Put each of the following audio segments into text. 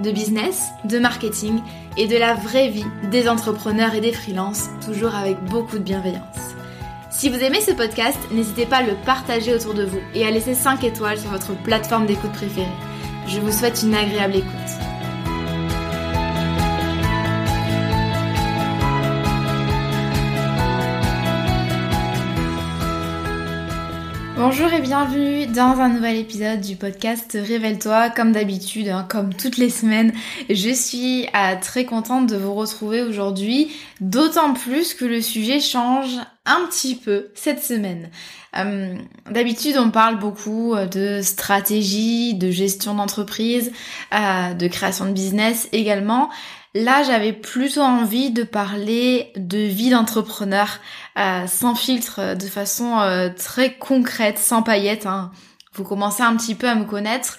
de business, de marketing et de la vraie vie des entrepreneurs et des freelances, toujours avec beaucoup de bienveillance. Si vous aimez ce podcast, n'hésitez pas à le partager autour de vous et à laisser 5 étoiles sur votre plateforme d'écoute préférée. Je vous souhaite une agréable écoute. Bonjour et bienvenue dans un nouvel épisode du podcast Révèle-toi. Comme d'habitude, hein, comme toutes les semaines, je suis euh, très contente de vous retrouver aujourd'hui, d'autant plus que le sujet change un petit peu cette semaine. Euh, d'habitude, on parle beaucoup euh, de stratégie, de gestion d'entreprise, de création de business également. Là, j'avais plutôt envie de parler de vie d'entrepreneur euh, sans filtre, euh, de façon euh, très concrète, sans paillettes. Hein. Vous commencez un petit peu à me connaître.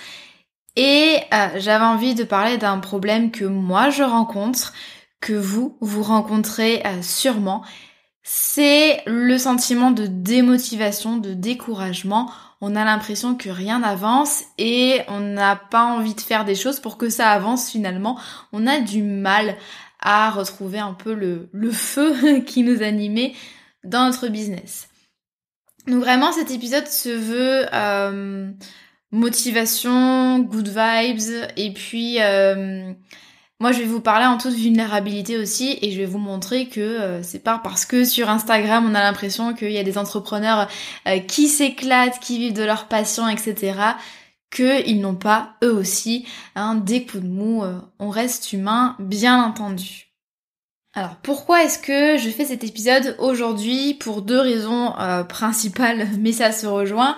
Et j'avais envie de parler d'un problème que moi je rencontre, que vous, vous rencontrez sûrement. C'est le sentiment de démotivation, de découragement on a l'impression que rien n'avance et on n'a pas envie de faire des choses pour que ça avance finalement. On a du mal à retrouver un peu le, feu qui nous animait dans notre business. Donc vraiment cet épisode se veut euh, motivation, good vibes et puis euh, moi, je vais vous parler en toute vulnérabilité aussi et je vais vous montrer que euh, c'est pas parce que sur Instagram on a l'impression qu'il y a des entrepreneurs euh, qui s'éclatent, qui vivent de leur passion, etc. qu'ils n'ont pas eux aussi hein, des coups de mou. Euh, on reste humain, bien entendu. Alors pourquoi est-ce que je fais cet épisode aujourd'hui? Pour deux raisons principales, mais ça se rejoint.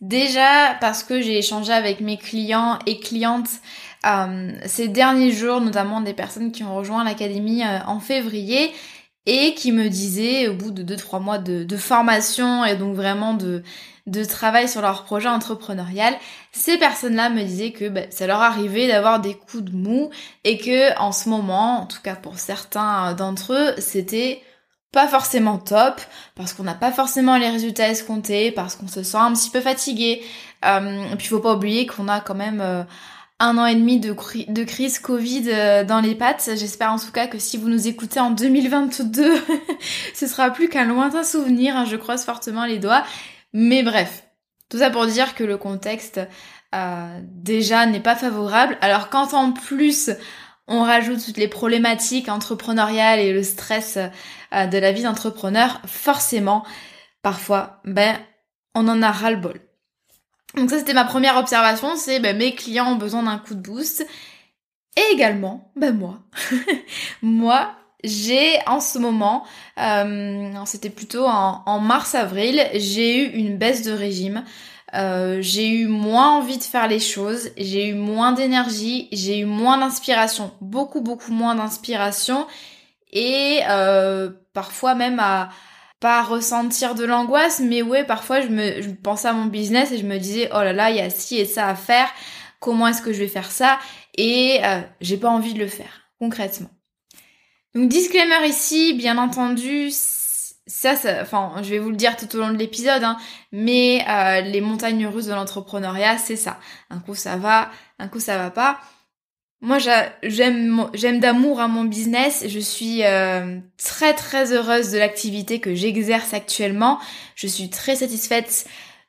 Déjà parce que j'ai échangé avec mes clients et clientes euh, ces derniers jours, notamment des personnes qui ont rejoint l'académie euh, en février et qui me disaient au bout de 2-3 mois de, formation et donc vraiment de, travail sur leur projet entrepreneurial, ces personnes-là me disaient que bah, ça leur arrivait d'avoir des coups de mou et que en ce moment, en tout cas pour certains d'entre eux, c'était pas forcément top parce qu'on n'a pas forcément les résultats escomptés, parce qu'on se sent un petit peu fatigué. Euh, et puis il faut pas oublier qu'on a quand même euh, un an et demi de, crise Covid euh, dans les pattes. J'espère en tout cas que si vous nous écoutez en 2022, ce sera plus qu'un lointain souvenir. Hein, je croise fortement les doigts. Mais bref, tout ça pour dire que le contexte euh, déjà n'est pas favorable. Alors quand en plus on rajoute toutes les problématiques entrepreneuriales et le stress euh, de la vie d'entrepreneur, forcément, parfois, ben, on en a ras le bol. Donc ça c'était ma première observation, c'est ben, mes clients ont besoin d'un coup de boost. Et également, ben moi, moi j'ai en ce moment, euh, c'était plutôt en, mars-avril, j'ai eu une baisse de régime. Euh, j'ai eu moins envie de faire les choses, j'ai eu moins d'énergie, j'ai eu moins d'inspiration, beaucoup beaucoup moins d'inspiration et euh, parfois même à, pas ressentir de l'angoisse, mais ouais, parfois je me je pensais à mon business et je me disais oh là là, il y a ci et ça à faire. Comment est-ce que je vais faire ça? Et euh, j'ai pas envie de le faire concrètement. Donc disclaimer ici, bien entendu, ça, ça, enfin, je vais vous le dire tout au long de l'épisode, hein, mais euh, les montagnes russes de l'entrepreneuriat, c'est ça. Un coup ça va, un coup ça va pas. Moi, j'aime j'aime d'amour à mon business. Je suis euh, très très heureuse de l'activité que j'exerce actuellement. Je suis très satisfaite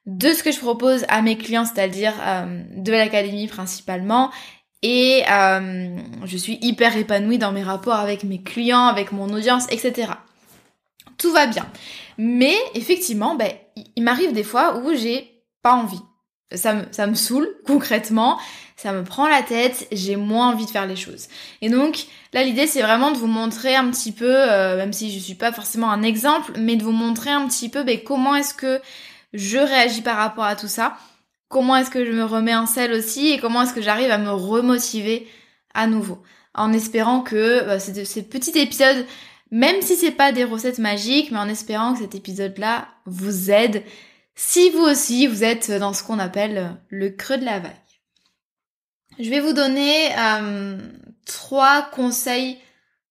de ce que je propose à mes clients, c'est-à-dire euh, de l'académie principalement. et euh, je suis hyper épanouie dans mes rapports avec mes clients, avec mon audience, etc. Tout va bien. Mais effectivement, ben, il m'arrive des fois où j'ai pas envie. Ça me, ça me saoule concrètement, ça me prend la tête, j'ai moins envie de faire les choses. Et donc là l'idée c'est vraiment de vous montrer un petit peu, euh, même si je suis pas forcément un exemple, mais de vous montrer un petit peu ben, comment est-ce que je réagis par rapport à tout ça comment est-ce que je me remets en selle aussi et comment est-ce que j'arrive à me remotiver à nouveau. En espérant que bah, ces petits épisodes, même si c'est pas des recettes magiques, mais en espérant que cet épisode-là vous aide si vous aussi vous êtes dans ce qu'on appelle le creux de la vague. Je vais vous donner euh, trois conseils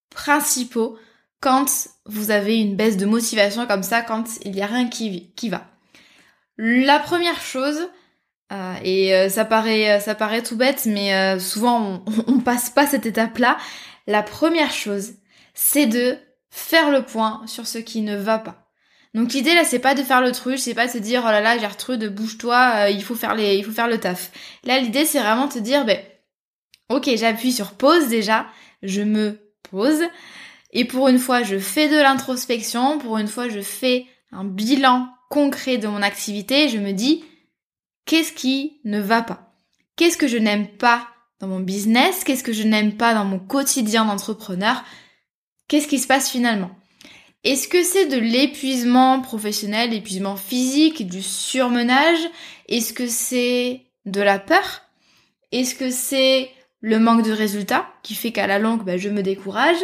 principaux quand vous avez une baisse de motivation comme ça, quand il n'y a rien qui, va. La première chose, euh, et euh, ça paraît, ça paraît tout bête, mais souvent on, on, passe pas cette étape-là. La première chose, c'est de faire le point sur ce qui ne va pas. Donc l'idée là, c'est pas de faire le truc, c'est pas de se dire oh là là, j'ai de bouge-toi, il faut faire les, il faut faire le taf. Là, l'idée c'est vraiment de te dire ben, ok, j'appuie sur pause déjà, je me pose, et pour une fois, je fais de l'introspection, pour une fois, je fais un bilan concret de mon activité, je me dis Qu'est-ce qui ne va pas? Qu'est-ce que je n'aime pas dans mon business? Qu'est-ce que je n'aime pas dans mon quotidien d'entrepreneur? Qu'est-ce qui se passe finalement? Est-ce que c'est de l'épuisement professionnel, l'épuisement physique, du surmenage? Est-ce que c'est de la peur? Est-ce que c'est le manque de résultats qui fait qu'à la longue, bah, je me décourage?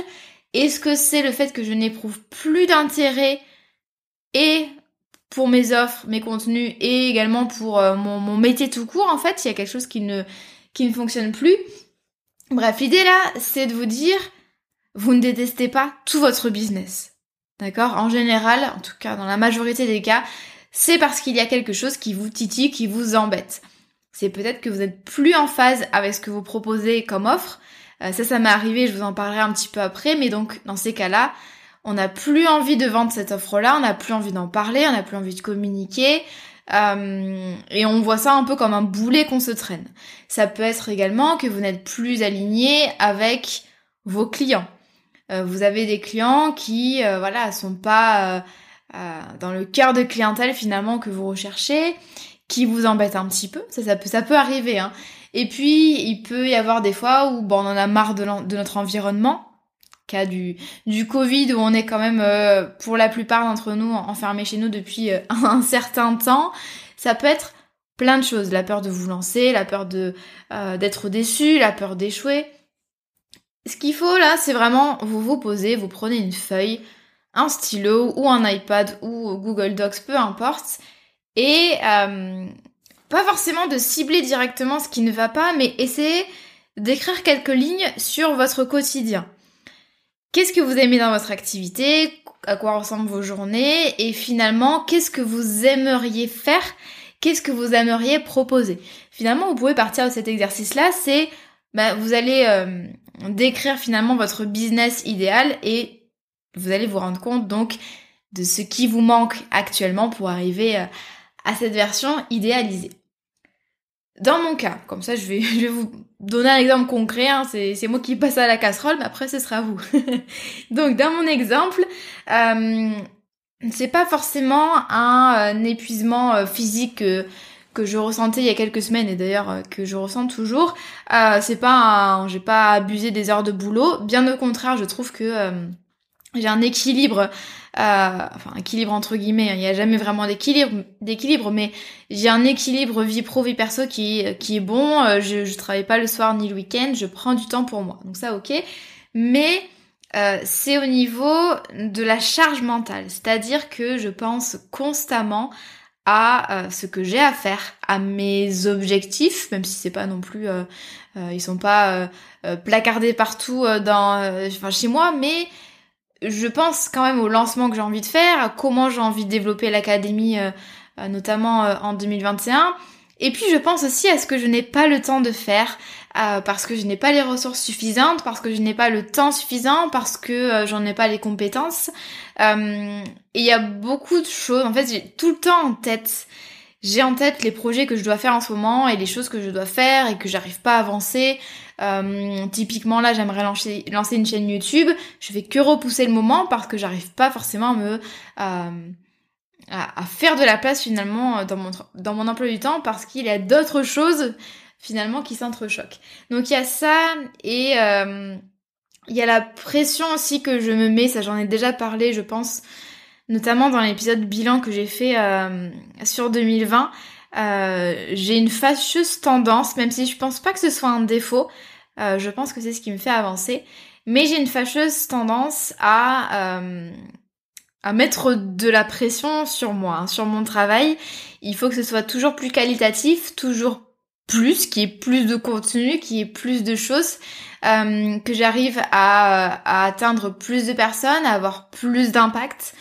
Est-ce que c'est le fait que je n'éprouve plus d'intérêt et pour mes offres, mes contenus et également pour euh, mon, métier tout court en fait, il y a quelque chose qui ne, qui ne fonctionne plus? Bref, l'idée là, c'est de vous dire, vous ne détestez pas tout votre business. D'accord? En général, en tout cas dans la majorité des cas, c'est parce qu'il y a quelque chose qui vous titille, qui vous embête. C'est peut-être que vous êtes plus en phase avec ce que vous proposez comme offre. Euh, ça, ça m'est arrivé, je vous en parlerai un petit peu après, mais donc dans ces cas-là, on n'a plus envie de vendre cette offre-là, on n'a plus envie d'en parler, on n'a plus envie de communiquer. Euh, et on voit ça un peu comme un boulet qu'on se traîne. Ça peut être également que vous n'êtes plus aligné avec vos clients. Euh, vous avez des clients qui, euh, voilà, sont pas dans le cœur de clientèle finalement que vous recherchez, qui vous embêtent un petit peu. Ça, ça peut, ça peut arriver. Hein. Et puis, il peut y avoir des fois où bon, on en a marre de notre environnement cas du, du Covid où on est quand même euh, pour la plupart d'entre nous enfermés chez nous depuis euh, un certain temps, ça peut être plein de choses. La peur de vous lancer, la peur de euh, d'être déçu, la peur d'échouer. Ce qu'il faut là, c'est vraiment vous vous posez, vous prenez une feuille, un stylo ou un iPad ou Google Docs, peu importe, et pas forcément de cibler directement ce qui ne va pas, mais essayez d'écrire quelques lignes sur votre quotidien. Qu'est-ce que vous aimez dans votre activité? À quoi ressemblent vos journées? Et finalement, qu'est-ce que vous aimeriez faire? Qu'est-ce que vous aimeriez proposer? Finalement, vous pouvez partir de cet exercice-là, c'est bah, vous allez euh, décrire finalement votre business idéal et vous allez vous rendre compte donc de ce qui vous manque actuellement pour arriver euh, à cette version idéalisée. Dans mon cas, comme ça je vais, vous donner un exemple concret, hein, c'est, moi qui passe à la casserole, mais après ce sera vous. Donc dans mon exemple, euh, c'est pas forcément un, épuisement euh, physique que, que je ressentais il y a quelques semaines et d'ailleurs euh, que je ressens toujours. Euh, c'est pas un, j'ai pas abusé des heures de boulot, bien au contraire, je trouve que euh, j'ai un équilibre euh, enfin équilibre entre guillemets, hein. il n'y a jamais vraiment d'équilibre, d'équilibre, mais j'ai un équilibre vie pro vie perso qui qui est bon. Euh, je, je travaille pas le soir ni le week-end, je prends du temps pour moi, donc ça ok. Mais c'est au niveau de la charge mentale, c'est-à-dire que je pense constamment à ce que j'ai à faire, à mes objectifs, même si c'est pas non plus, ils sont pas placardés partout dans, enfin chez moi, mais je pense quand même au lancement que j'ai envie de faire, à comment j'ai envie de développer l'académie, euh, euh, notamment euh, en 2021. Et puis je pense aussi à ce que je n'ai pas le temps de faire, parce que je n'ai pas les ressources suffisantes, parce que je n'ai pas le temps suffisant, parce que j'en ai pas les compétences. et il y a beaucoup de choses, en fait j'ai tout le temps en tête j'ai en tête les projets que je dois faire en ce moment et les choses que je dois faire et que j'arrive pas à avancer. Euh, typiquement là, j'aimerais lancer, lancer une chaîne YouTube. Je vais que repousser le moment parce que j'arrive pas forcément à me à, à, faire de la place finalement dans mon dans mon emploi du temps parce qu'il y a d'autres choses finalement qui s'entrechoquent. Donc il y a ça et euh, il y a la pression aussi que je me mets. Ça j'en ai déjà parlé, je pense notamment dans l'épisode bilan que j'ai fait euh, sur 2020, euh, j'ai une fâcheuse tendance, même si je pense pas que ce soit un défaut, euh, je pense que c'est ce qui me fait avancer, mais j'ai une fâcheuse tendance à à mettre de la pression sur moi, hein, sur mon travail. Il faut que ce soit toujours plus qualitatif, toujours plus, qu'il y ait plus de contenu, qu'il y ait plus de choses, que j'arrive à, atteindre plus de personnes, à avoir plus d'impact.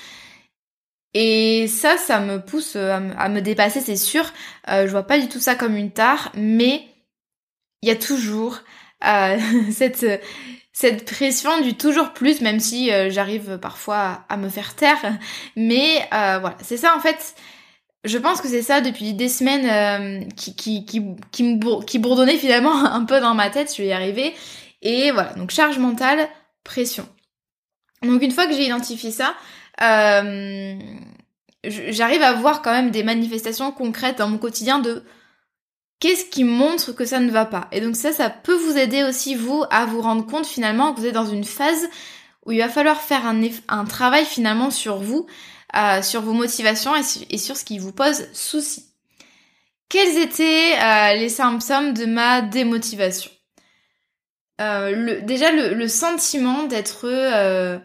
Et ça, ça me pousse euh, à, me dépasser, c'est sûr. Euh, je vois pas du tout ça comme une tare, mais il y a toujours euh, cette cette pression du toujours plus, même si euh, j'arrive parfois à me faire taire. Mais voilà, c'est ça en fait. Je pense que c'est ça depuis des semaines qui, qui, qui, bourdonnait finalement un peu dans ma tête, je vais y arriver. Et voilà, donc charge mentale, pression. Donc une fois que j'ai identifié ça, euh, j'arrive à voir quand même des manifestations concrètes dans mon quotidien de qu'est-ce qui montre que ça ne va pas? Et donc ça, ça peut vous aider aussi, vous, à vous rendre compte finalement que vous êtes dans une phase où il va falloir faire un, un travail finalement sur vous, euh, sur vos motivations et, sur ce qui vous pose souci. Quels étaient euh, les symptômes de ma démotivation? Euh, le, Déjà le, le sentiment d'être euh,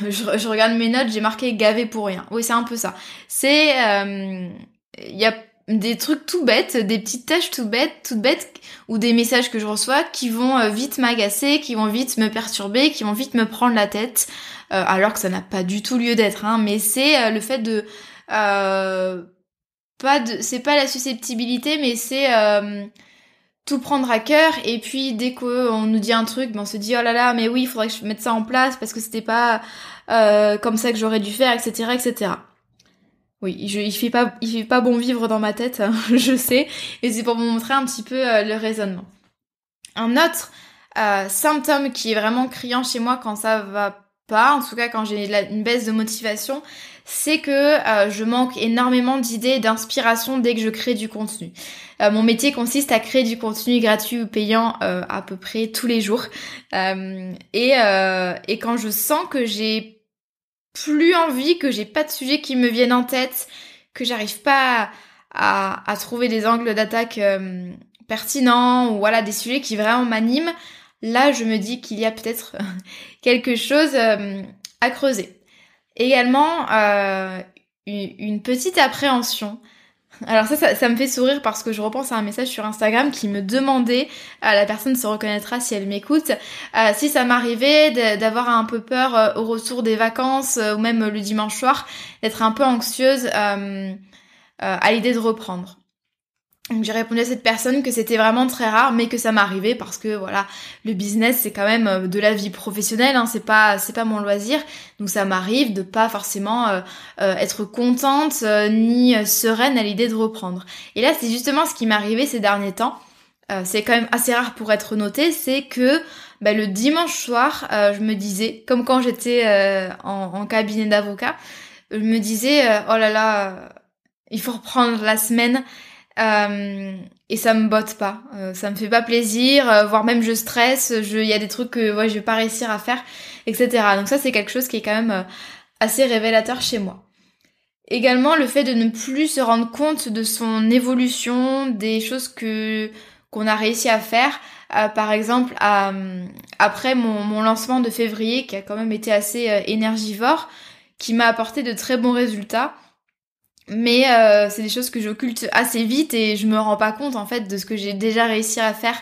je, regarde mes notes, j'ai marqué gavé pour rien. Oui, c'est un peu ça. C'est, il euh, y a des trucs tout bêtes, des petites tâches tout bêtes, toutes bêtes, ou des messages que je reçois qui vont euh, vite m'agacer, qui vont vite me perturber, qui vont vite me prendre la tête, euh, alors que ça n'a pas du tout lieu d'être. Hein, mais c'est le fait de pas de, c'est pas la susceptibilité, mais c'est tout prendre à cœur et puis dès qu'on nous dit un truc, ben on se dit oh là là mais oui il faudrait que je mette ça en place parce que c'était pas euh, comme ça que j'aurais dû faire etc etc. Oui, je, il fait pas il fait pas bon vivre dans ma tête, hein, je sais, et c'est pour vous montrer un petit peu euh, le raisonnement. Un autre euh, symptôme qui est vraiment criant chez moi quand ça va pas, en tout cas quand j'ai une baisse de motivation, c'est que euh, je manque énormément d'idées d'inspiration dès que je crée du contenu. Mon métier consiste à créer du contenu gratuit ou payant à peu près tous les jours. Et, quand je sens que j'ai plus envie, que j'ai pas de sujet qui me viennent en tête, que j'arrive pas à, trouver des angles d'attaque pertinents ou voilà des sujets qui vraiment m'animent, là je me dis qu'il y a peut-être quelque chose à creuser. Également, euh, une petite appréhension. Alors ça, ça, me fait sourire parce que je repense à un message sur Instagram qui me demandait, euh, la personne se reconnaîtra si elle m'écoute, euh, si ça m'arrivait d'avoir un peu peur euh, au retour des vacances ou même le dimanche soir, d'être un peu anxieuse à l'idée de reprendre. Donc j'ai répondu à cette personne que c'était vraiment très rare, mais que ça m'arrivait parce que voilà, le business c'est quand même euh, de la vie professionnelle, hein, c'est pas c'est pas mon loisir, donc ça m'arrive de pas forcément euh, euh, être contente ni sereine à l'idée de reprendre. Et là c'est justement ce qui m'est arrivé ces derniers temps. c'est quand même assez rare pour être noté, c'est que bah, le dimanche soir, je me disais, comme quand j'étais en, en, cabinet d'avocat, je me disais oh là là, il faut reprendre la semaine. Euh, et ça me botte pas, euh, ça me fait pas plaisir, euh, voire même je stresse, il y a des trucs que ouais, je vais pas réussir à faire, etc. Donc ça c'est quelque chose qui est quand même assez révélateur chez moi. Également le fait de ne plus se rendre compte de son évolution, des choses que qu'on a réussi à faire. par exemple, après mon, mon, lancement de février qui a quand même été assez énergivore, qui m'a apporté de très bons résultats mais euh, c'est des choses que j'occulte assez vite et je me rends pas compte en fait de ce que j'ai déjà réussi à faire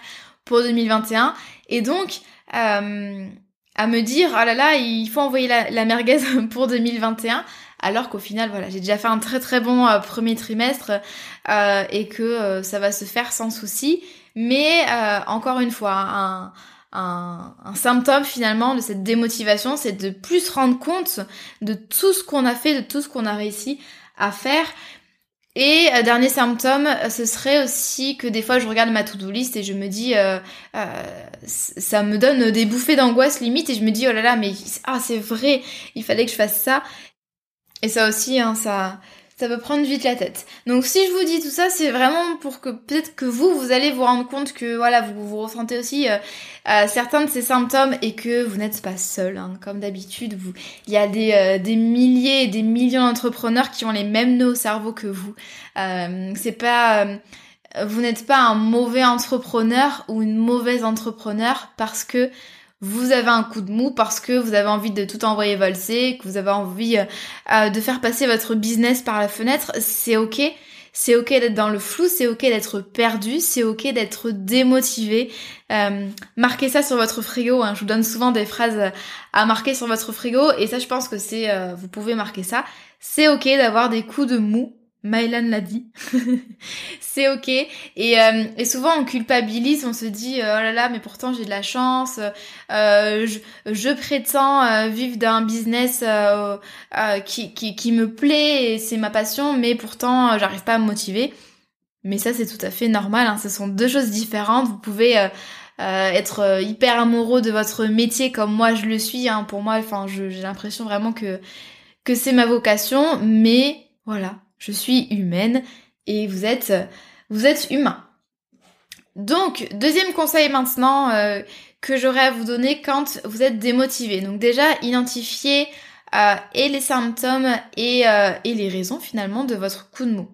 pour 2021 et donc euh, à me dire oh là là il faut envoyer la, merguez pour 2021 alors qu'au final voilà j'ai déjà fait un très très bon euh, premier trimestre et que ça va se faire sans souci. Mais encore une fois un, un, un, symptôme finalement de cette démotivation, c'est de plus se rendre compte de tout ce qu'on a fait, de tout ce qu'on a réussi faire. Et euh, dernier symptôme, ce serait aussi que des fois je regarde ma to-do list et je me dis, euh, euh, ça me donne des bouffées d'angoisse limite et je me dis oh là là mais ah c'est vrai, il fallait que je fasse ça. Et ça aussi, hein, ça, ça peut prendre vite la tête. Donc si je vous dis tout ça, c'est vraiment pour que peut-être que vous, vous allez vous rendre compte que voilà, vous ressentez aussi euh, euh, certains de ces symptômes et que vous n'êtes pas seul. Hein. Comme d'habitude, il y a des, euh, des milliers et des millions d'entrepreneurs qui ont les mêmes nœuds au cerveau que vous. c'est pas vous n'êtes pas un mauvais entrepreneur ou une mauvaise entrepreneur parce que vous avez un coup de mou parce que vous avez envie de tout envoyer valser, que vous avez envie euh, euh, de faire passer votre business par la fenêtre, c'est ok. C'est ok d'être dans le flou, c'est ok d'être perdu, c'est ok d'être démotivé. Euh, marquez ça sur votre frigo. Hein. Je vous donne souvent des phrases à marquer sur votre frigo et ça, je pense que c'est, vous pouvez marquer ça. C'est ok d'avoir des coups de mou Mylan l'a dit. c'est ok. Et, euh, et, souvent on culpabilise, on se dit oh là là, mais pourtant j'ai de la chance. Euh, je, je, prétends euh, vivre d'un business euh, qui, qui, qui, me plaît et c'est ma passion, mais pourtant j'arrive pas à me motiver. Mais ça c'est tout à fait normal. Hein. Ce sont deux choses différentes. Vous pouvez être hyper amoureux de votre métier comme moi je le suis. Hein. Pour moi, enfin, j'ai l'impression vraiment que que c'est ma vocation, mais voilà, je suis humaine et vous êtes, vous êtes humain. Donc, deuxième conseil maintenant euh, que j'aurais à vous donner quand vous êtes démotivé. Donc déjà, identifiez euh, et les symptômes et, euh, et les raisons finalement de votre coup de mou.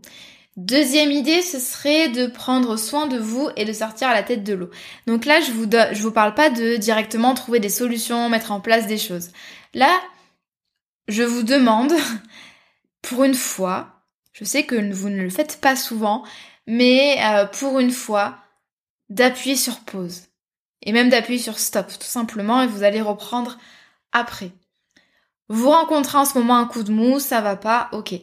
Deuxième idée, ce serait de prendre soin de vous et de sortir à la tête de l'eau. Donc là, je vous, je vous parle pas de directement trouver des solutions, mettre en place des choses. Là, je vous demande, pour une fois, je sais que vous ne le faites pas souvent, mais euh, pour une fois, d'appuyer sur pause. Et même d'appuyer sur stop, tout simplement, et vous allez reprendre après. Vous rencontrez en ce moment un coup de mou, ça va pas, ok.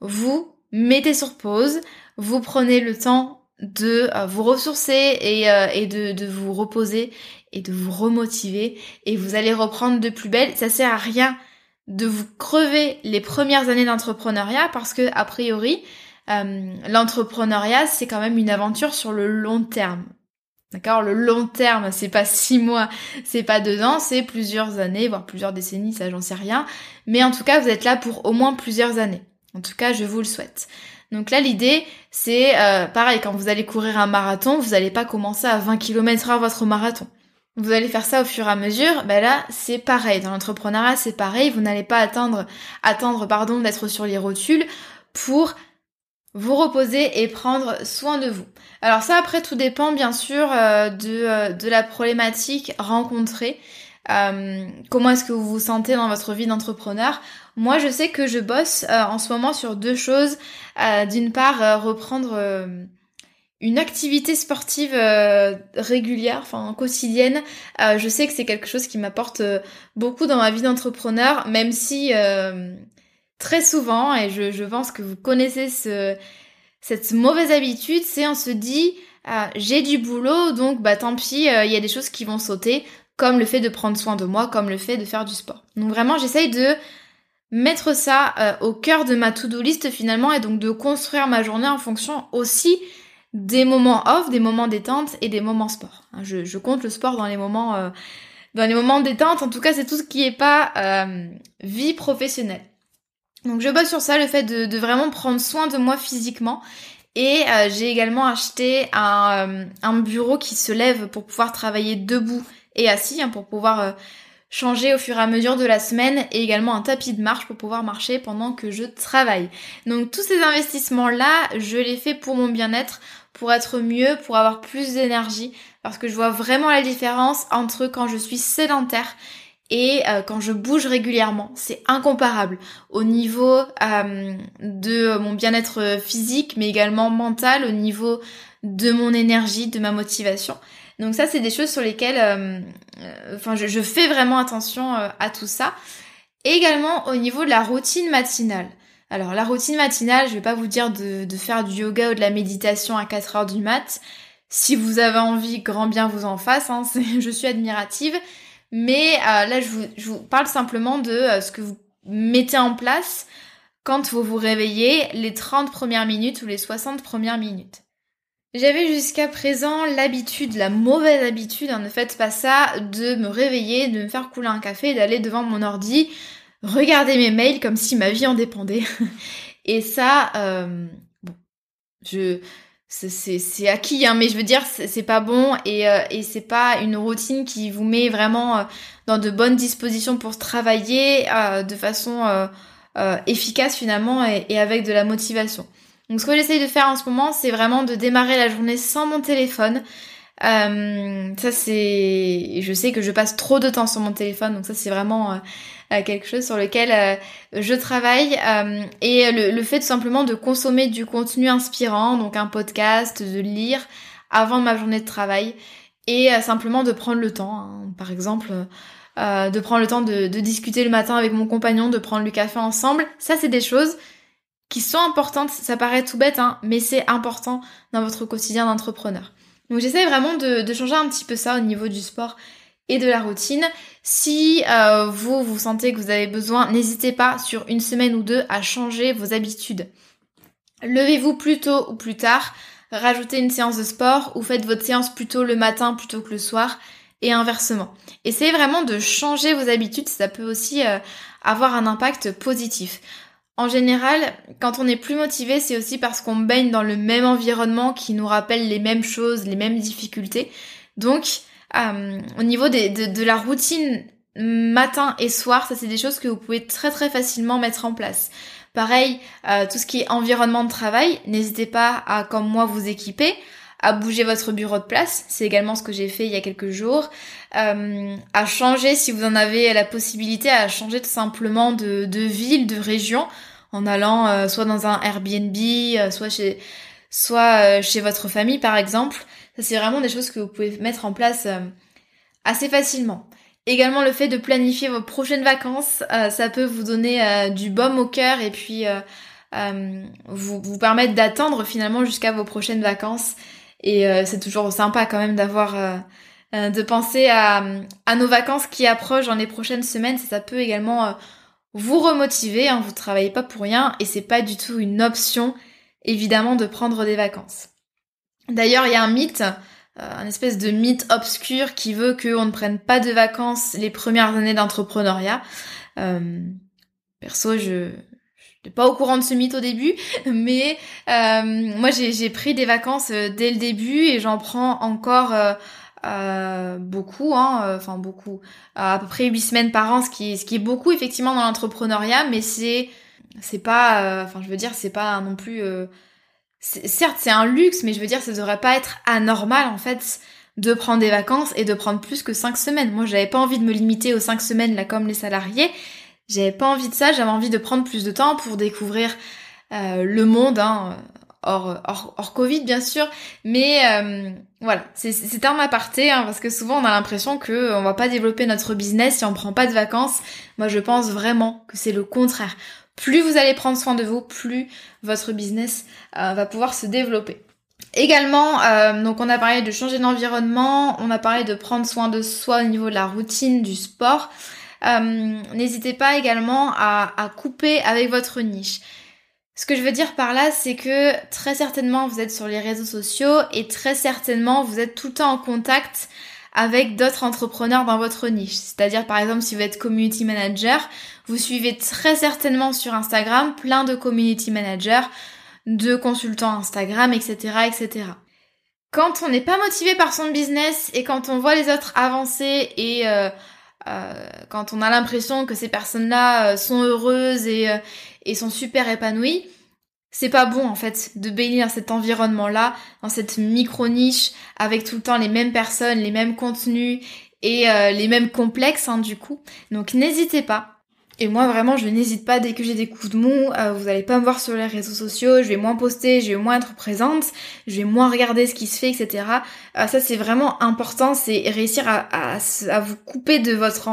Vous mettez sur pause, vous prenez le temps de euh, vous ressourcer et, euh, et de, de, vous reposer et de vous remotiver et vous allez reprendre de plus belle. Ça sert à rien de vous crever les premières années d'entrepreneuriat parce que a priori euh, l'entrepreneuriat c'est quand même une aventure sur le long terme. D'accord? Le long terme, c'est pas six mois, c'est pas deux ans, c'est plusieurs années, voire plusieurs décennies, ça j'en sais rien. Mais en tout cas, vous êtes là pour au moins plusieurs années. En tout cas, je vous le souhaite. Donc là, l'idée, c'est euh, pareil, quand vous allez courir un marathon, vous n'allez pas commencer à 20 km à votre marathon vous allez faire ça au fur et à mesure, ben là c'est pareil. Dans l'entrepreneuriat c'est pareil, vous n'allez pas attendre, attendre pardon d'être sur les rotules pour vous reposer et prendre soin de vous. Alors ça après tout dépend bien sûr euh, de, euh, de la problématique rencontrée. Euh, comment est-ce que vous vous sentez dans votre vie d'entrepreneur? Moi je sais que je bosse en ce moment sur deux choses. D'une part reprendre une activité sportive euh, régulière, enfin quotidienne, euh, je sais que c'est quelque chose qui m'apporte euh, beaucoup dans ma vie d'entrepreneur, même si très souvent, et je, pense que vous connaissez ce, cette mauvaise habitude, c'est on se dit j'ai du boulot, donc bah tant pis, il y a des choses qui vont sauter, comme le fait de prendre soin de moi, comme le fait de faire du sport. Donc vraiment, j'essaye de mettre ça au cœur de ma to-do list finalement, et donc de construire ma journée en fonction aussi des moments off, des moments détente et des moments sport. Hein, je, compte le sport dans les moments euh, dans les moments détente. En tout cas, c'est tout ce qui est pas euh, vie professionnelle. Donc je bosse sur ça, le fait de, vraiment prendre soin de moi physiquement. Et euh, j'ai également acheté un, bureau qui se lève pour pouvoir travailler debout et assis, hein, pour pouvoir changer au fur et à mesure de la semaine et également un tapis de marche pour pouvoir marcher pendant que je travaille. Donc tous ces investissements-là, je les fais pour mon bien-être, pour être mieux, pour avoir plus d'énergie, parce que je vois vraiment la différence entre quand je suis sédentaire et euh, quand je bouge régulièrement. C'est incomparable au niveau euh, de mon bien-être physique, mais également mental, au niveau de mon énergie, de ma motivation. Donc ça, c'est des choses sur lesquelles, euh, euh, enfin, je, fais vraiment attention euh, à tout ça. Et également au niveau de la routine matinale. Alors la routine matinale, je vais pas vous dire de, faire du yoga ou de la méditation à 4 heures du mat. Si vous avez envie, grand bien vous en fasse. Hein, je suis admirative. Mais là, je vous, parle simplement de ce que vous mettez en place quand vous vous réveillez, les 30 premières minutes ou les 60 premières minutes. J'avais jusqu'à présent l'habitude, la mauvaise habitude, hein, ne faites pas ça, de me réveiller, de me faire couler un café, d'aller devant mon ordi, regarder mes mails comme si ma vie en dépendait. Et ça, euh, bon, je, c'est acquis, hein, mais je veux dire, c'est pas bon et, euh, et c'est pas une routine qui vous met vraiment euh, dans de bonnes dispositions pour travailler de façon efficace finalement et, et, avec de la motivation. Donc ce que j'essaye de faire en ce moment, c'est vraiment de démarrer la journée sans mon téléphone. ça c'est, je sais que je passe trop de temps sur mon téléphone, donc ça c'est vraiment quelque chose sur lequel euh, je travaille euh, et le, fait tout simplement de consommer du contenu inspirant, donc un podcast, de lire avant ma journée de travail et euh, simplement de prendre le temps, hein. par exemple. de prendre le temps de, discuter le matin avec mon compagnon, de prendre le café ensemble. Ça, c'est des choses qui sont importantes. Ça paraît tout bête, hein, mais c'est important dans votre quotidien d'entrepreneur. Donc j'essaie vraiment de, changer un petit peu ça au niveau du sport et de la routine. Si euh, vous, vous sentez que vous avez besoin, n'hésitez pas sur une semaine ou deux à changer vos habitudes. Levez-vous plus tôt ou plus tard, rajoutez une séance de sport ou faites votre séance plutôt le matin plutôt que le soir et inversement. Essayez vraiment de changer vos habitudes, ça peut aussi euh, avoir un impact positif. En général, quand on est plus motivé, c'est aussi parce qu'on baigne dans le même environnement qui nous rappelle les mêmes choses, les mêmes difficultés. Donc, euh, au niveau de, la routine matin et soir, ça c'est des choses que vous pouvez très très facilement mettre en place. Pareil, euh, tout ce qui est environnement de travail, n'hésitez pas à, comme moi, vous équiper, à bouger votre bureau de place, c'est également ce que j'ai fait il y a quelques jours, euh, à changer si vous en avez la possibilité, à changer tout simplement de, de ville, de région, en allant soit dans un Airbnb, soit chez soit chez votre famille par exemple c'est vraiment des choses que vous pouvez mettre en place euh, assez facilement. Également le fait de planifier vos prochaines vacances, euh, ça peut vous donner euh, du baume au cœur et puis vous, vous permettre d'attendre finalement jusqu'à vos prochaines vacances. Et c'est toujours sympa quand même d'avoir de penser à, nos vacances qui approchent dans les prochaines semaines. Ça, ça peut également vous remotiver. Hein, vous travaillez pas pour rien et c'est pas du tout une option évidemment de prendre des vacances. D'ailleurs, il y a un mythe, euh, un espèce de mythe obscur qui veut qu'on ne prenne pas de vacances les premières années d'entrepreneuriat. Euh, perso, je n'étais pas au courant de ce mythe au début, mais euh, moi j'ai pris des vacances dès le début et j'en prends encore beaucoup, hein, enfin beaucoup, à peu près huit semaines par an, ce qui, ce qui est beaucoup effectivement dans l'entrepreneuriat, mais c'est c'est pas, enfin je veux dire, c'est pas non plus certes c'est un luxe, mais je veux dire ça devrait pas être anormal en fait de prendre des vacances et de prendre plus que 5 semaines. Moi j'avais pas envie de me limiter aux 5 semaines là comme les salariés. J'avais pas envie de ça, j'avais envie de prendre plus de temps pour découvrir euh, le monde, hein, hors, Covid bien sûr. Mais euh, voilà, c'est un aparté hein, parce que souvent on a l'impression que on va pas développer notre business si on prend pas de vacances. Moi je pense vraiment que c'est le contraire plus vous allez prendre soin de vous, plus votre business euh, va pouvoir se développer. Également, euh, donc on a parlé de changer d'environnement, on a parlé de prendre soin de soi au niveau de la routine, du sport. Euh, n'hésitez pas également à, à couper avec votre niche. Ce que je veux dire par là, c'est que très certainement vous êtes sur les réseaux sociaux et très certainement vous êtes tout le temps en contact avec d'autres entrepreneurs dans votre niche. C'est-à-dire par exemple si vous êtes community manager, vous suivez très certainement sur Instagram plein de community managers, de consultants Instagram, etc. etc. Quand on n'est pas motivé par son business et quand on voit les autres avancer et euh, euh, quand on a l'impression que ces personnes-là euh, sont heureuses et, et sont super épanouies, c'est pas bon en fait de baigner dans cet environnement-là, dans cette micro-niche, avec tout le temps les mêmes personnes, les mêmes contenus et euh, les mêmes complexes hein, du coup. Donc n'hésitez pas. Et moi vraiment je n'hésite pas dès que j'ai des coups de mou, euh, vous allez pas me voir sur les réseaux sociaux, je vais moins poster, je vais moins être présente, je vais moins regarder ce qui se fait, etc. Euh, ça c'est vraiment important, c'est réussir à, à, à, vous couper de votre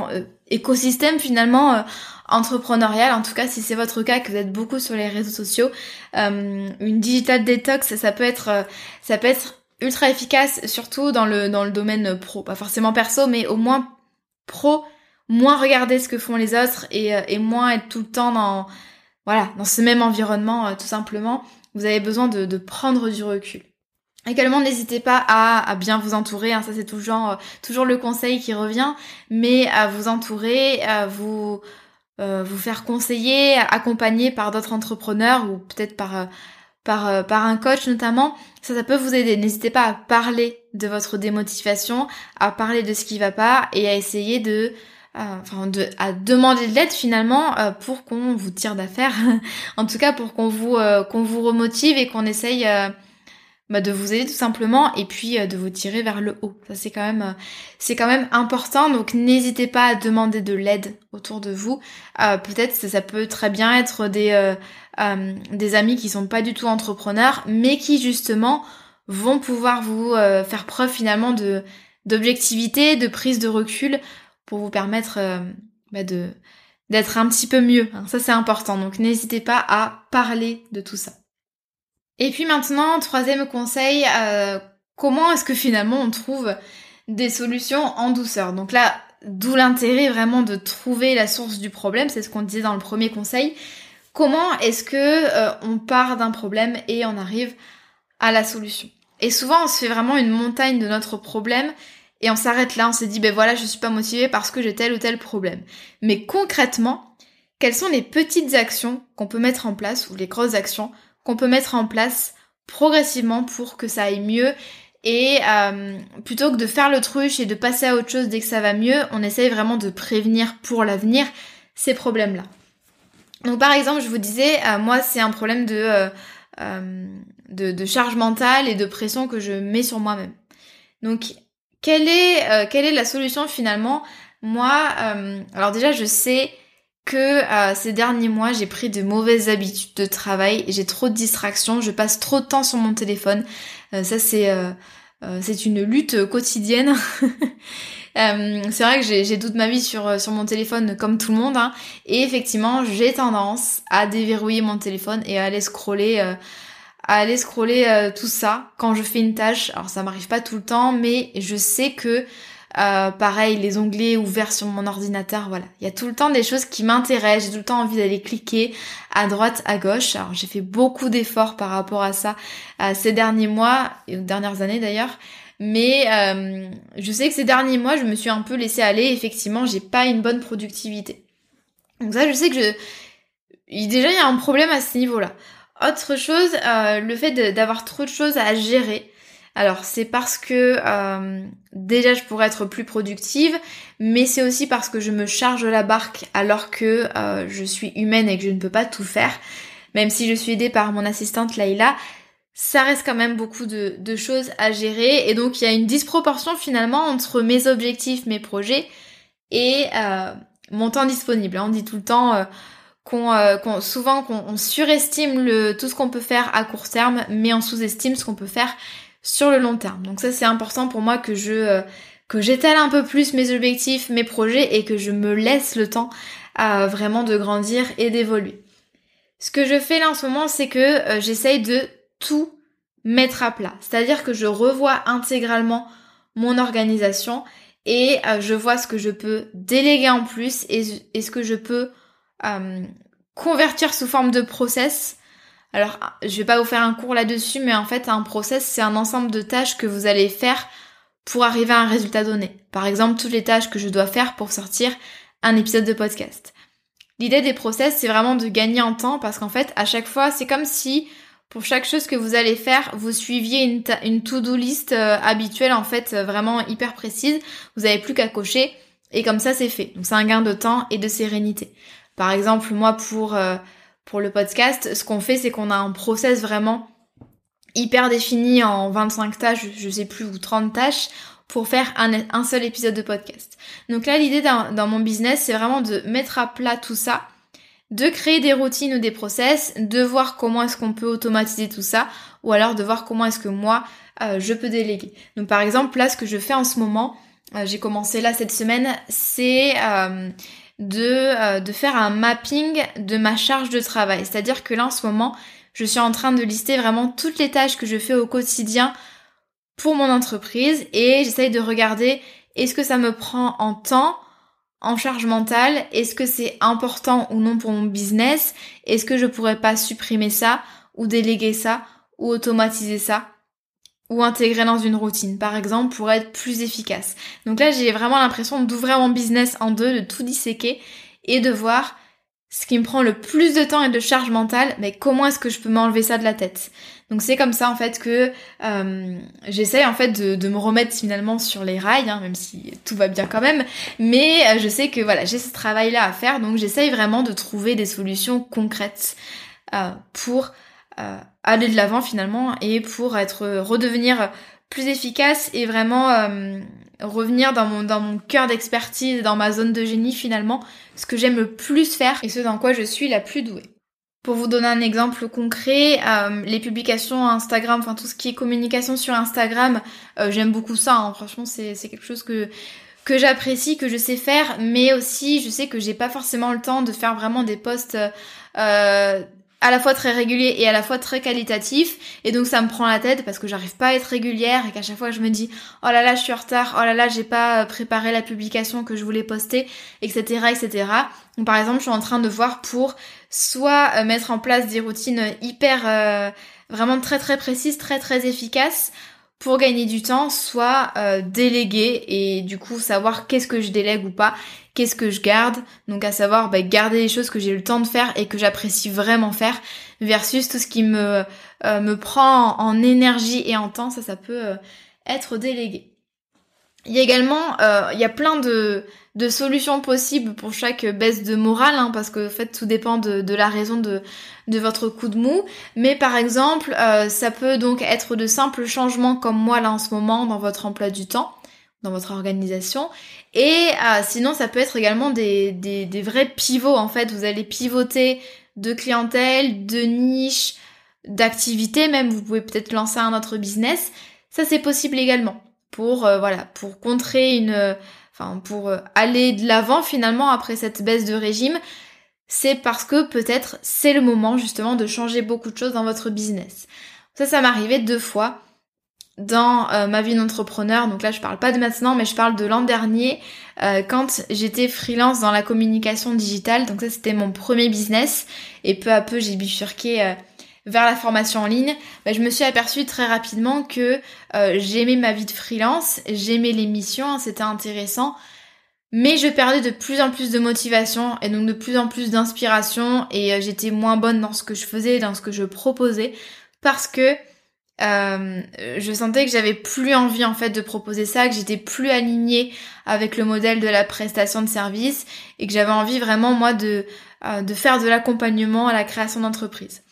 écosystème finalement entrepreneurial, en tout cas si c'est votre cas, que vous êtes beaucoup sur les réseaux sociaux, euh, une digital detox, ça peut être, euh, ça peut être ultra efficace, surtout dans le dans le domaine pro, pas forcément perso, mais au moins pro, moins regarder ce que font les autres et, euh, et moins être tout le temps dans voilà, dans ce même environnement, tout simplement, vous avez besoin de, de prendre du recul. Également, n'hésitez pas à, bien vous entourer, hein, ça c'est toujours, toujours le conseil qui revient, mais à vous entourer, à vous, vous faire conseiller, accompagner par d'autres entrepreneurs ou peut-être par, par, par un coach notamment. Ça, ça peut vous aider. N'hésitez pas à parler de votre démotivation, à parler de ce qui va pas et à essayer de enfin de, à demander de l'aide finalement pour qu'on vous tire d'affaire en tout cas pour qu'on vous qu'on vous remotive et qu'on essaye bah, de vous aider tout simplement et puis euh, de vous tirer vers le haut. Ça c'est quand même euh, c'est quand même important donc n'hésitez pas à demander de l'aide autour de vous. Euh, peut-être ça peut très bien être des des amis qui sont pas du tout entrepreneurs mais qui justement vont pouvoir vous faire preuve finalement de d'objectivité, de prise de recul pour vous permettre bah, de d'être un petit peu mieux. Hein. Ça c'est important donc n'hésitez pas à parler de tout ça. Et puis maintenant, troisième conseil, euh, comment est-ce que finalement on trouve des solutions en douceur? Donc là, d'où l'intérêt vraiment de trouver la source du problème, c'est ce qu'on disait dans le premier conseil. Comment est-ce que euh, on part d'un problème et on arrive à la solution? Et souvent, on se fait vraiment une montagne de notre problème et on s'arrête là, on se dit ben voilà, je suis pas motivée parce que j'ai tel ou tel problème. Mais concrètement, quelles sont les petites actions qu'on peut mettre en place ou les grosses actions qu'on peut mettre en place progressivement pour que ça aille mieux. Et euh, plutôt que de faire l'autruche et de passer à autre chose dès que ça va mieux, on essaye vraiment de prévenir pour l'avenir ces problèmes-là. Donc par exemple, je vous disais, euh, moi c'est un problème de, euh, de, de, charge mentale et de pression que je mets sur moi-même. Donc quelle est, quelle est la solution finalement? Moi, alors déjà je sais que euh, ces derniers mois, j'ai pris de mauvaises habitudes de travail, j'ai trop de distractions, je passe trop de temps sur mon téléphone. Euh, ça c'est euh, c'est une lutte quotidienne. c'est vrai que j'ai toute ma vie sur, sur mon téléphone comme tout le monde. Hein. et effectivement, j'ai tendance à déverrouiller mon téléphone et à aller scroller, à aller scroller tout ça quand je fais une tâche. Alors ça m'arrive pas tout le temps, mais je sais que euh, pareil, les onglets ouverts sur mon ordinateur, voilà. Il y a tout le temps des choses qui m'intéressent, j'ai tout le temps envie d'aller cliquer à droite, à gauche. Alors j'ai fait beaucoup d'efforts par rapport à ça euh, ces derniers mois, et dernières années d'ailleurs. Mais euh, je sais que ces derniers mois, je me suis un peu laissé aller. Effectivement, j'ai pas une bonne productivité. Donc ça, je sais que je... Déjà, il y a un problème à ce niveau-là. Autre chose, le fait d'avoir trop de choses à gérer. Alors c'est parce que euh, déjà je pourrais être plus productive, mais c'est aussi parce que je me charge la barque alors que euh, je suis humaine et que je ne peux pas tout faire. Même si je suis aidée par mon assistante Laïla, ça reste quand même beaucoup de, choses à gérer et donc il y a une disproportion finalement entre mes objectifs, mes projets et euh, mon temps disponible. On dit tout le temps qu'on souvent qu'on surestime tout ce qu'on peut faire à court terme, mais on sous-estime ce qu'on peut faire sur le long terme. Donc ça c'est important pour moi que je euh, que j'étale un peu plus mes objectifs, mes projets et que je me laisse le temps à vraiment de grandir et d'évoluer. Ce que je fais là en ce moment, c'est que euh, j'essaye de tout mettre à plat. C'est-à-dire que je revois intégralement mon organisation et euh, je vois ce que je peux déléguer en plus et, ce que je peux convertir sous forme de process alors, je vais pas vous faire un cours là-dessus, mais en fait, un process, c'est un ensemble de tâches que vous allez faire pour arriver à un résultat donné. Par exemple, toutes les tâches que je dois faire pour sortir un épisode de podcast. L'idée des process, c'est vraiment de gagner en temps parce qu'en fait, à chaque fois, c'est comme si pour chaque chose que vous allez faire, vous suiviez une, une to-do list euh, habituelle, en fait, euh, vraiment hyper précise. Vous n'avez plus qu'à cocher et comme ça, c'est fait. Donc, c'est un gain de temps et de sérénité. Par exemple, moi, pour euh, pour le podcast, ce qu'on fait, c'est qu'on a un process vraiment hyper défini en 25 tâches, je sais plus, ou 30 tâches, pour faire un, seul épisode de podcast. Donc là, l'idée dans, dans mon business, c'est vraiment de mettre à plat tout ça, de créer des routines ou des process, de voir comment est-ce qu'on peut automatiser tout ça, ou alors de voir comment est-ce que moi, euh, je peux déléguer. Donc par exemple, là, ce que je fais en ce moment, euh, j'ai commencé là cette semaine, c'est... Euh, de, euh, de faire un mapping de ma charge de travail. C'est-à-dire que là en ce moment, je suis en train de lister vraiment toutes les tâches que je fais au quotidien pour mon entreprise et j'essaye de regarder est-ce que ça me prend en temps, en charge mentale? Est-ce que c'est important ou non pour mon business? Est-ce que je pourrais pas supprimer ça ou déléguer ça ou automatiser ça? Ou intégrer dans une routine, par exemple, pour être plus efficace. Donc là, j'ai vraiment l'impression d'ouvrir mon business en deux, de tout disséquer et de voir ce qui me prend le plus de temps et de charge mentale, mais comment est-ce que je peux m'enlever ça de la tête? Donc c'est comme ça en fait que euh, j'essaye en fait de, me remettre finalement sur les rails, hein, même si tout va bien quand même. Mais euh, je sais que voilà, j'ai ce travail-là à faire, donc j'essaye vraiment de trouver des solutions concrètes euh, pour euh, aller de l'avant finalement et pour être redevenir plus efficace et vraiment euh, revenir dans mon dans mon cœur d'expertise, dans ma zone de génie finalement, ce que j'aime le plus faire et ce dans quoi je suis la plus douée. Pour vous donner un exemple concret, euh, les publications Instagram, enfin tout ce qui est communication sur Instagram, j'aime beaucoup ça. Hein. Franchement, c'est c'est quelque chose que que j'apprécie, que je sais faire, mais aussi je sais que j'ai pas forcément le temps de faire vraiment des posts euh, à la fois très régulier et à la fois très qualitatif. Et donc ça me prend la tête parce que j'arrive pas à être régulière et qu'à chaque fois je me dis oh là là je suis en retard oh là là j'ai pas préparé la publication que je voulais poster etc etc donc par exemple je suis en train de voir pour soit euh, mettre en place des routines hyper euh, vraiment très très précises très très efficaces pour gagner du temps, soit euh, déléguer et du coup savoir qu'est-ce que je délègue ou pas, qu'est-ce que je garde, donc à savoir bah, garder les choses que j'ai le temps de faire et que j'apprécie vraiment faire, versus tout ce qui me, euh, me prend en, énergie et en temps, ça ça peut euh, être délégué. Il y a également, il y a plein de, de solutions possibles pour chaque baisse de morale, hein, parce que en fait tout dépend de, de la raison de, de votre coup de mou. Mais par exemple, euh, ça peut donc être de simples changements comme moi là en ce moment dans votre emploi du temps, dans votre organisation. Et euh, sinon, ça peut être également des, des, des, vrais pivots en fait. Vous allez pivoter de clientèle, de niche, d'activité même. Vous pouvez peut-être lancer un autre business. Ça, c'est possible également pour euh, voilà pour contrer une enfin pour aller de l'avant finalement après cette baisse de régime c'est parce que peut-être c'est le moment justement de changer beaucoup de choses dans votre business. Ça, ça m'est arrivé deux fois dans euh, ma vie d'entrepreneur. Donc là, je parle pas de maintenant, mais je parle de l'an dernier euh, quand j'étais freelance dans la communication digitale. Donc ça, c'était mon premier business et peu à peu, j'ai bifurqué euh, vers la formation en ligne. Bah, je me suis aperçue très rapidement que j'aimais ma vie de freelance, j'aimais les missions, hein, c'était intéressant. Mais je perdais de plus en plus de motivation et donc de plus en plus d'inspiration et euh, j'étais moins bonne dans ce que je faisais, dans ce que je proposais parce que euh, je sentais que j'avais plus envie en fait de proposer ça, que j'étais plus alignée avec le modèle de la prestation de service et que j'avais envie vraiment moi de, euh, de faire de l'accompagnement à la création d'entreprise.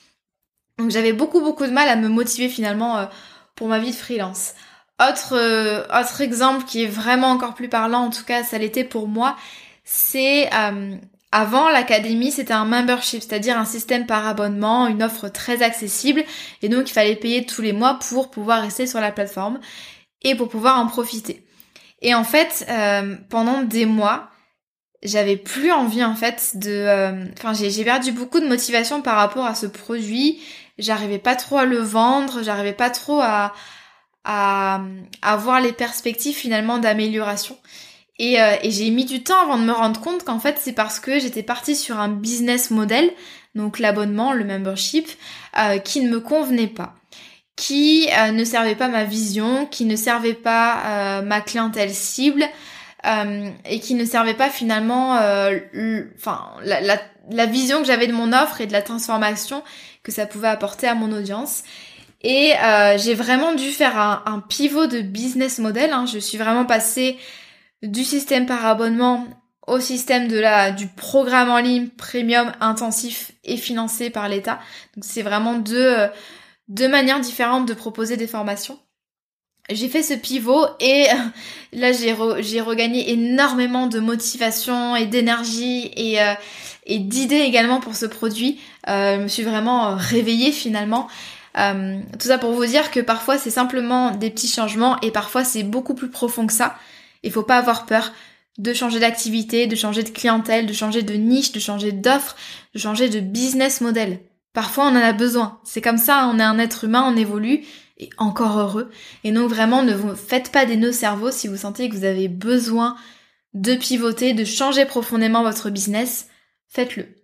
Donc j'avais beaucoup beaucoup de mal à me motiver finalement pour ma vie de freelance. Autre, euh, autre exemple qui est vraiment encore plus parlant, en tout cas ça l'était pour moi, c'est euh, avant l'académie c'était un membership, c'est-à-dire un système par abonnement, une offre très accessible et donc il fallait payer tous les mois pour pouvoir rester sur la plateforme et pour pouvoir en profiter. Et en fait, euh, pendant des mois, j'avais plus envie en fait de... Enfin j'ai perdu beaucoup de motivation par rapport à ce produit, j'arrivais pas trop à le vendre, j'arrivais pas trop à à, avoir les perspectives finalement d'amélioration. Et, euh, et j'ai mis du temps avant de me rendre compte qu'en fait c'est parce que j'étais partie sur un business model, donc l'abonnement, le membership, euh, qui ne me convenait pas, qui euh, ne servait pas ma vision, qui ne servait pas ma clientèle cible, et qui ne servait pas finalement enfin la, la, la vision que j'avais de mon offre et de la transformation que ça pouvait apporter à mon audience. Et euh, j'ai vraiment dû faire un, pivot de business model. Hein. Je suis vraiment passée du système par abonnement au système de la du programme en ligne premium intensif et financé par l'État. Donc c'est vraiment deux, euh, deux manières différentes de proposer des formations. J'ai fait ce pivot et là j'ai j'ai regagné énormément de motivation et d'énergie et, euh, et d'idées également pour ce produit. je me suis vraiment réveillée finalement euh, tout ça pour vous dire que parfois c'est simplement des petits changements et parfois c'est beaucoup plus profond que ça. Il faut pas avoir peur de changer d'activité, de changer de clientèle, de changer de niche, de changer d'offre, de changer de business model. Parfois on en a besoin. C'est comme ça, on est un être humain, on évolue et encore heureux. Et donc vraiment ne vous faites pas des nœuds cerveaux si vous sentez que vous avez besoin de pivoter, de changer profondément votre business, faites-le.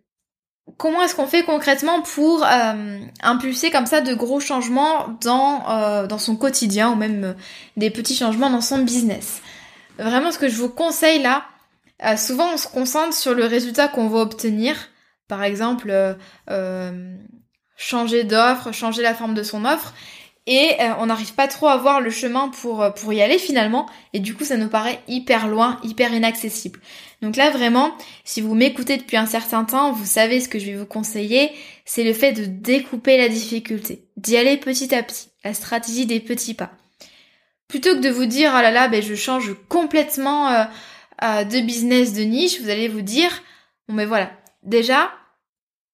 Comment est-ce qu'on fait concrètement pour euh, impulser comme ça de gros changements dans, euh, son quotidien ou même euh, des petits changements dans son business? Vraiment ce que je vous conseille là, souvent on se concentre sur le résultat qu'on va obtenir. Par exemple, changer d'offre, changer la forme de son offre et on n'arrive pas trop à voir le chemin pour y aller finalement et du coup ça nous paraît hyper loin, hyper inaccessible. Donc là vraiment, si vous m'écoutez depuis un certain temps, vous savez ce que je vais vous conseiller, c'est le fait de découper la difficulté, d'y aller petit à petit, la stratégie des petits pas. Plutôt que de vous dire oh là là, ben je change complètement euh, euh, de business de niche, vous allez vous dire bon mais voilà, déjà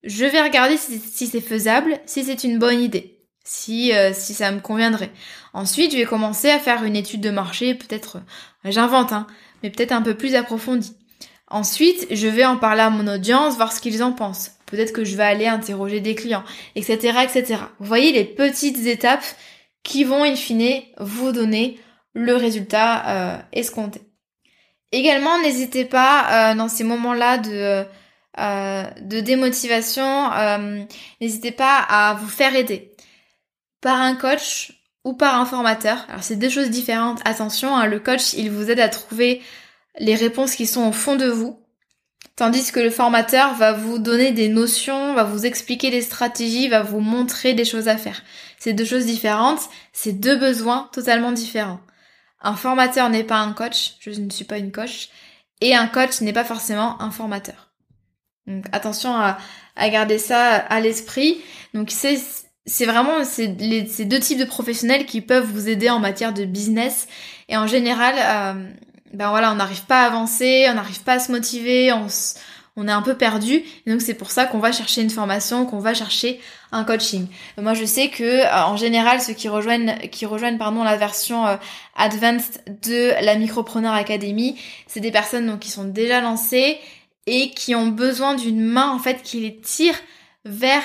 je vais regarder si, c'est faisable, si c'est une bonne idée, si euh, si ça me conviendrait. Ensuite, je vais commencer à faire une étude de marché, peut-être j'invente hein, mais peut-être un peu plus approfondie. Ensuite, je vais en parler à mon audience, voir ce qu'ils en pensent. Peut-être que je vais aller interroger des clients, etc., etc. Vous voyez les petites étapes qui vont, in fine, vous donner le résultat euh, escompté. Également, n'hésitez pas euh, dans ces moments-là de, euh, démotivation, n'hésitez pas à vous faire aider par un coach ou par un formateur. Alors c'est deux choses différentes. Attention, hein, le coach, il vous aide à trouver les réponses qui sont au fond de vous, tandis que le formateur va vous donner des notions, va vous expliquer des stratégies, va vous montrer des choses à faire. C'est deux choses différentes, c'est deux besoins totalement différents. Un formateur n'est pas un coach, je ne suis pas une coach, et un coach n'est pas forcément un formateur. Donc attention à, garder ça à l'esprit. Donc c'est vraiment ces deux types de professionnels qui peuvent vous aider en matière de business et en général euh, ben voilà, on n'arrive pas à avancer, on n'arrive pas à se motiver, on, on est un peu perdu. Donc c'est pour ça qu'on va chercher une formation, qu'on va chercher un coaching. Moi je sais que euh, en général ceux qui rejoignent qui rejoignent pardon la version euh, advanced de la Micropreneur Academy, c'est des personnes donc qui sont déjà lancées et qui ont besoin d'une main en fait qui les tire vers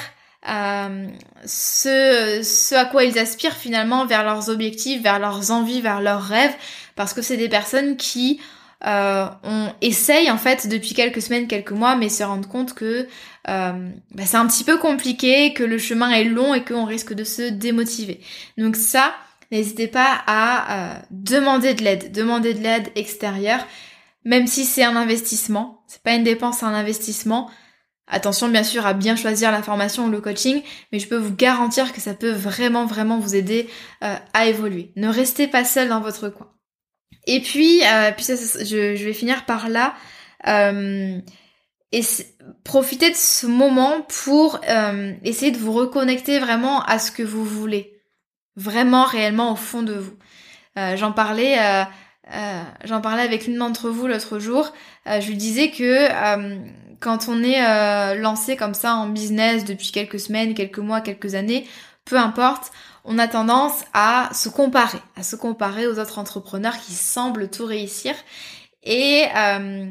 euh, ce, ce à quoi ils aspirent finalement vers leurs objectifs, vers leurs envies, vers leurs rêves, parce que c'est des personnes qui euh, on essaye en fait depuis quelques semaines, quelques mois, mais se rendent compte que euh, bah, c'est un petit peu compliqué, que le chemin est long et qu'on risque de se démotiver. Donc ça, n'hésitez pas à euh, demander de l'aide, demander de l'aide extérieure, même si c'est un investissement. C'est pas une dépense, c'est un investissement. Attention bien sûr à bien choisir la formation ou le coaching, mais je peux vous garantir que ça peut vraiment vraiment vous aider à évoluer. Ne restez pas seul dans votre coin. Et puis, euh, puis ça, je, je, vais finir par là. Euh, et profitez de ce moment pour euh, essayer de vous reconnecter vraiment à ce que vous voulez. Vraiment, réellement, au fond de vous. Euh, j'en parlais... Euh, euh, j'en parlais avec l'une d'entre vous l'autre jour. je lui disais que quand on est lancé comme ça en business depuis quelques semaines, quelques mois, quelques années, peu importe, on a tendance à se comparer, à se comparer aux autres entrepreneurs qui semblent tout réussir. Et euh,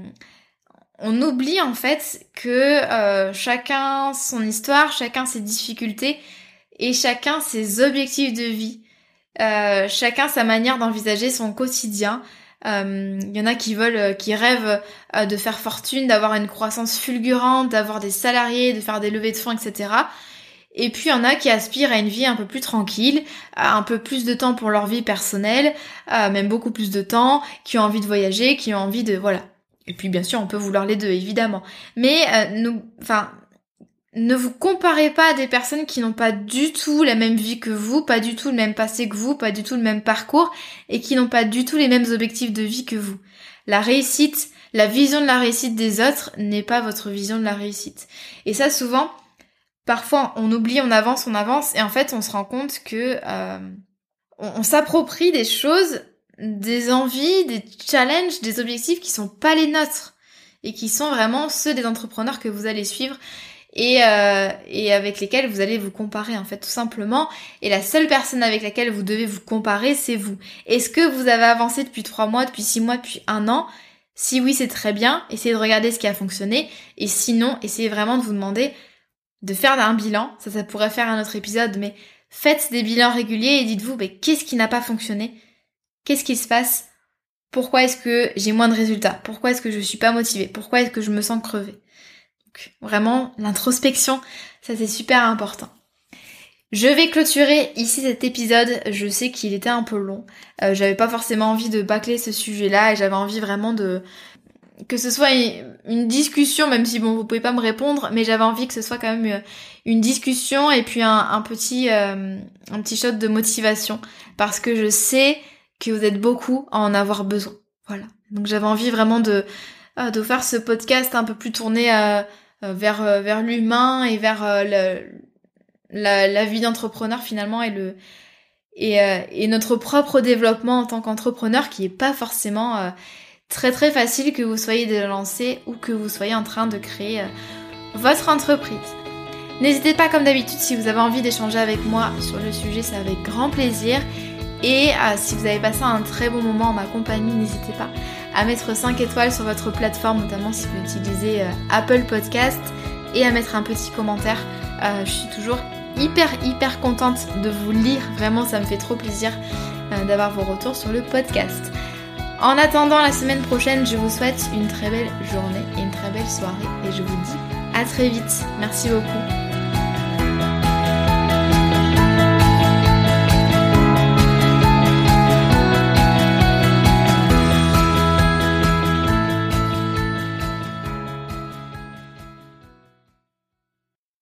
on oublie en fait que euh, chacun son histoire, chacun ses difficultés et chacun ses objectifs de vie. Euh, chacun sa manière d'envisager son quotidien. Il y en a qui veulent, qui rêvent de faire fortune, d'avoir une croissance fulgurante, d'avoir des salariés, de faire des levées de fonds, etc. Et puis il y en a qui aspirent à une vie un peu plus tranquille, à un peu plus de temps pour leur vie personnelle, même beaucoup plus de temps, qui ont envie de voyager, qui ont envie de voilà. Et puis bien sûr, on peut vouloir les deux évidemment. Mais euh, nous enfin ne vous comparez pas à des personnes qui n'ont pas du tout la même vie que vous, pas du tout le même passé que vous, pas du tout le même parcours et qui n'ont pas du tout les mêmes objectifs de vie que vous. La réussite, la vision de la réussite des autres n'est pas votre vision de la réussite. Et ça souvent, parfois on oublie, on avance, on avance, et en fait on se rend compte que euh, on, s'approprie des choses, des envies, des challenges, des objectifs qui sont pas les nôtres et qui sont vraiment ceux des entrepreneurs que vous allez suivre et, euh, et avec lesquels vous allez vous comparer en fait tout simplement. Et la seule personne avec laquelle vous devez vous comparer, c'est vous. Est-ce que vous avez avancé depuis trois mois, depuis six mois, depuis un an? Si oui, c'est très bien. Essayez de regarder ce qui a fonctionné. Et sinon, essayez vraiment de vous demander de faire un bilan, ça ça pourrait faire un autre épisode, mais faites des bilans réguliers et dites-vous, mais qu'est-ce qui n'a pas fonctionné? Qu'est-ce qui se passe? Pourquoi est-ce que j'ai moins de résultats? Pourquoi est-ce que je suis pas motivée? Pourquoi est-ce que je me sens crevée? Donc, Vraiment, l'introspection, ça c'est super important. Je vais clôturer ici cet épisode. Je sais qu'il était un peu long. Euh, j'avais pas forcément envie de bâcler ce sujet-là et j'avais envie vraiment de que ce soit une discussion, même si bon vous pouvez pas me répondre, mais j'avais envie que ce soit quand même euh, une discussion et puis un, petit euh, un petit shot de motivation parce que je sais que vous êtes beaucoup à en avoir besoin. Voilà. Donc j'avais envie vraiment de, euh, de faire ce podcast un peu plus tourné euh, vers, vers l'humain et vers la, la, vie d'entrepreneur finalement et le et, notre propre développement en tant qu'entrepreneur qui est pas forcément très très facile que vous soyez déjà lancé ou que vous soyez en train de créer votre entreprise. N'hésitez pas comme d'habitude si vous avez envie d'échanger avec moi sur le sujet, c'est avec grand plaisir. Et euh, si vous avez passé un très bon moment en ma compagnie, n'hésitez pas à mettre 5 étoiles sur votre plateforme, notamment si vous utilisez euh, Apple Podcast, et à mettre un petit commentaire. Euh, je suis toujours hyper hyper contente de vous lire, vraiment ça me fait trop plaisir d'avoir vos retours sur le podcast. En attendant la semaine prochaine, je vous souhaite une très belle journée et une très belle soirée et je vous dis à très vite. Merci beaucoup.